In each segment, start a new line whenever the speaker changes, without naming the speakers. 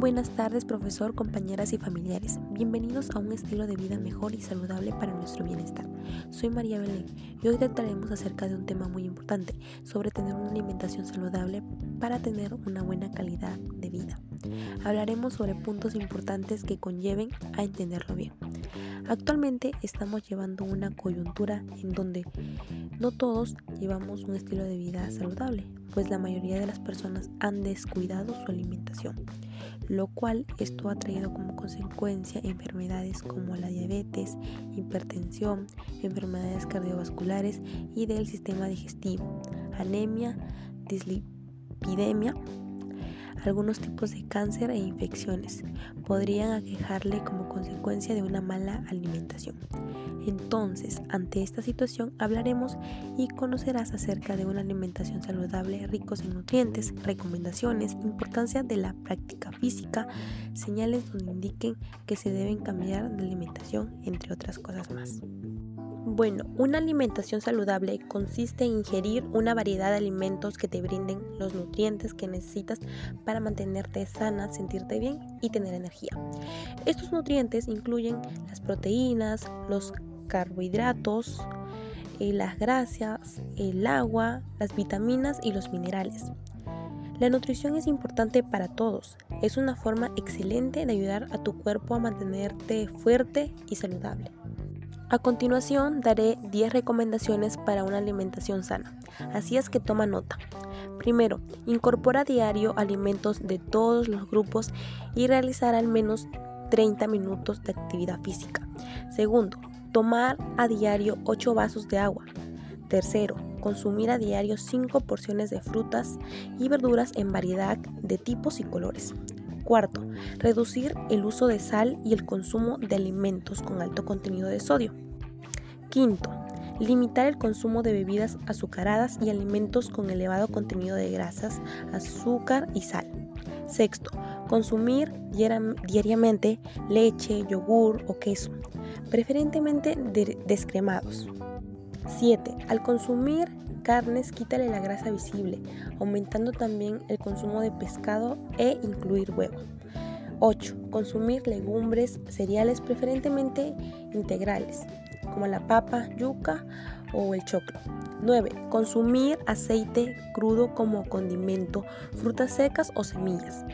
Buenas tardes, profesor, compañeras y familiares. Bienvenidos a un estilo de vida mejor y saludable para nuestro bienestar. Soy María Belén y hoy trataremos acerca de un tema muy importante, sobre tener una alimentación saludable para tener una buena calidad de vida. Hablaremos sobre puntos importantes que conlleven a entenderlo bien. Actualmente estamos llevando una coyuntura en donde no todos llevamos un estilo de vida saludable, pues la mayoría de las personas han descuidado su alimentación lo cual esto ha traído como consecuencia enfermedades como la diabetes, hipertensión, enfermedades cardiovasculares y del sistema digestivo, anemia, dislipidemia, algunos tipos de cáncer e infecciones podrían aquejarle como consecuencia de una mala alimentación. Entonces, ante esta situación hablaremos y conocerás acerca de una alimentación saludable, ricos en nutrientes, recomendaciones, importancia de la práctica física, señales donde indiquen que se deben cambiar de alimentación, entre otras cosas más. Bueno, una alimentación saludable consiste en ingerir una variedad de alimentos que te brinden los nutrientes que necesitas para mantenerte sana, sentirte bien y tener energía. Estos nutrientes incluyen las proteínas, los carbohidratos, eh, las grasas, el agua, las vitaminas y los minerales. La nutrición es importante para todos. Es una forma excelente de ayudar a tu cuerpo a mantenerte fuerte y saludable. A continuación daré 10 recomendaciones para una alimentación sana, así es que toma nota. Primero, incorpora diario alimentos de todos los grupos y realizar al menos 30 minutos de actividad física. Segundo, tomar a diario 8 vasos de agua. Tercero, consumir a diario 5 porciones de frutas y verduras en variedad de tipos y colores. Cuarto, reducir el uso de sal y el consumo de alimentos con alto contenido de sodio. Quinto, limitar el consumo de bebidas azucaradas y alimentos con elevado contenido de grasas, azúcar y sal. Sexto, consumir diariamente leche, yogur o queso, preferentemente descremados. 7. Al consumir carnes, quítale la grasa visible, aumentando también el consumo de pescado e incluir huevo. 8. Consumir legumbres, cereales preferentemente integrales, como la papa, yuca o el choclo. 9. Consumir aceite crudo como condimento, frutas secas o semillas.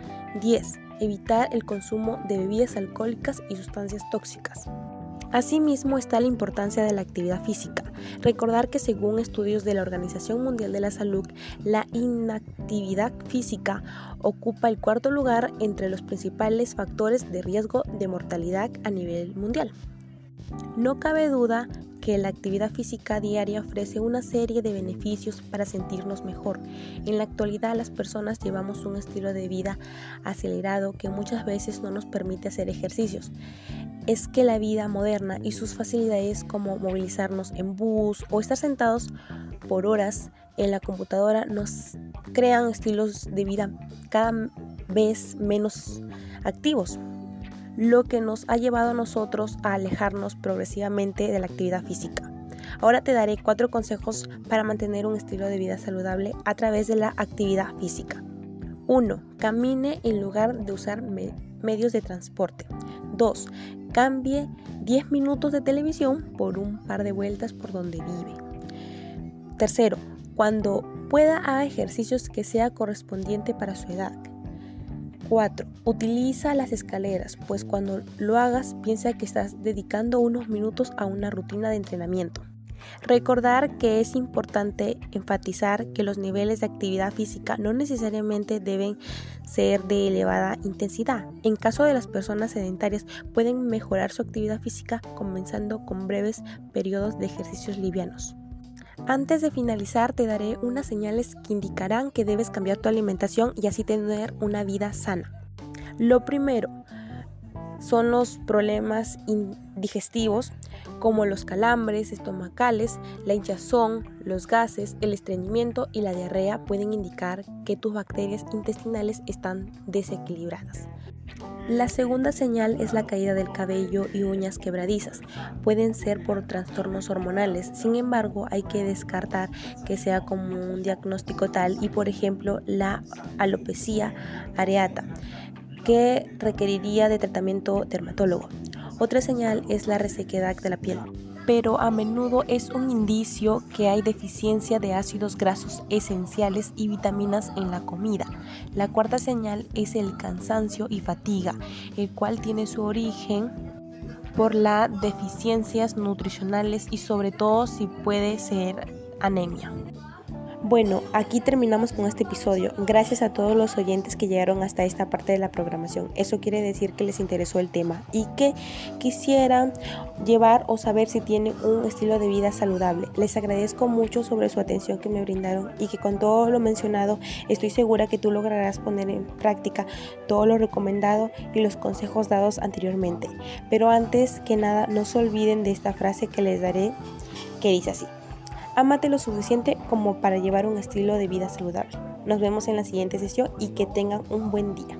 10. Evitar el consumo de bebidas alcohólicas y sustancias tóxicas. Asimismo está la importancia de la actividad física. Recordar que según estudios de la Organización Mundial de la Salud, la inactividad física ocupa el cuarto lugar entre los principales factores de riesgo de mortalidad a nivel mundial. No cabe duda que la actividad física diaria ofrece una serie de beneficios para sentirnos mejor. En la actualidad las personas llevamos un estilo de vida acelerado que muchas veces no nos permite hacer ejercicios. Es que la vida moderna y sus facilidades como movilizarnos en bus o estar sentados por horas en la computadora nos crean estilos de vida cada vez menos activos lo que nos ha llevado a nosotros a alejarnos progresivamente de la actividad física. Ahora te daré cuatro consejos para mantener un estilo de vida saludable a través de la actividad física. 1. Camine en lugar de usar medios de transporte. 2. Cambie 10 minutos de televisión por un par de vueltas por donde vive. Tercero, cuando pueda haga ejercicios que sea correspondiente para su edad. 4. Utiliza las escaleras, pues cuando lo hagas piensa que estás dedicando unos minutos a una rutina de entrenamiento. Recordar que es importante enfatizar que los niveles de actividad física no necesariamente deben ser de elevada intensidad. En caso de las personas sedentarias pueden mejorar su actividad física comenzando con breves periodos de ejercicios livianos. Antes de finalizar te daré unas señales que indicarán que debes cambiar tu alimentación y así tener una vida sana. Lo primero son los problemas digestivos como los calambres estomacales, la hinchazón, los gases, el estreñimiento y la diarrea pueden indicar que tus bacterias intestinales están desequilibradas. La segunda señal es la caída del cabello y uñas quebradizas. Pueden ser por trastornos hormonales, sin embargo hay que descartar que sea como un diagnóstico tal y por ejemplo la alopecia areata que requeriría de tratamiento dermatólogo. Otra señal es la resequedad de la piel, pero a menudo es un indicio que hay deficiencia de ácidos grasos esenciales y vitaminas en la comida. La cuarta señal es el cansancio y fatiga, el cual tiene su origen por las deficiencias nutricionales y sobre todo si puede ser anemia. Bueno, aquí terminamos con este episodio. Gracias a todos los oyentes que llegaron hasta esta parte de la programación. Eso quiere decir que les interesó el tema y que quisieran llevar o saber si tienen un estilo de vida saludable. Les agradezco mucho sobre su atención que me brindaron y que con todo lo mencionado estoy segura que tú lograrás poner en práctica todo lo recomendado y los consejos dados anteriormente. Pero antes que nada, no se olviden de esta frase que les daré que dice así. Amate lo suficiente como para llevar un estilo de vida saludable. Nos vemos en la siguiente sesión y que tengan un buen día.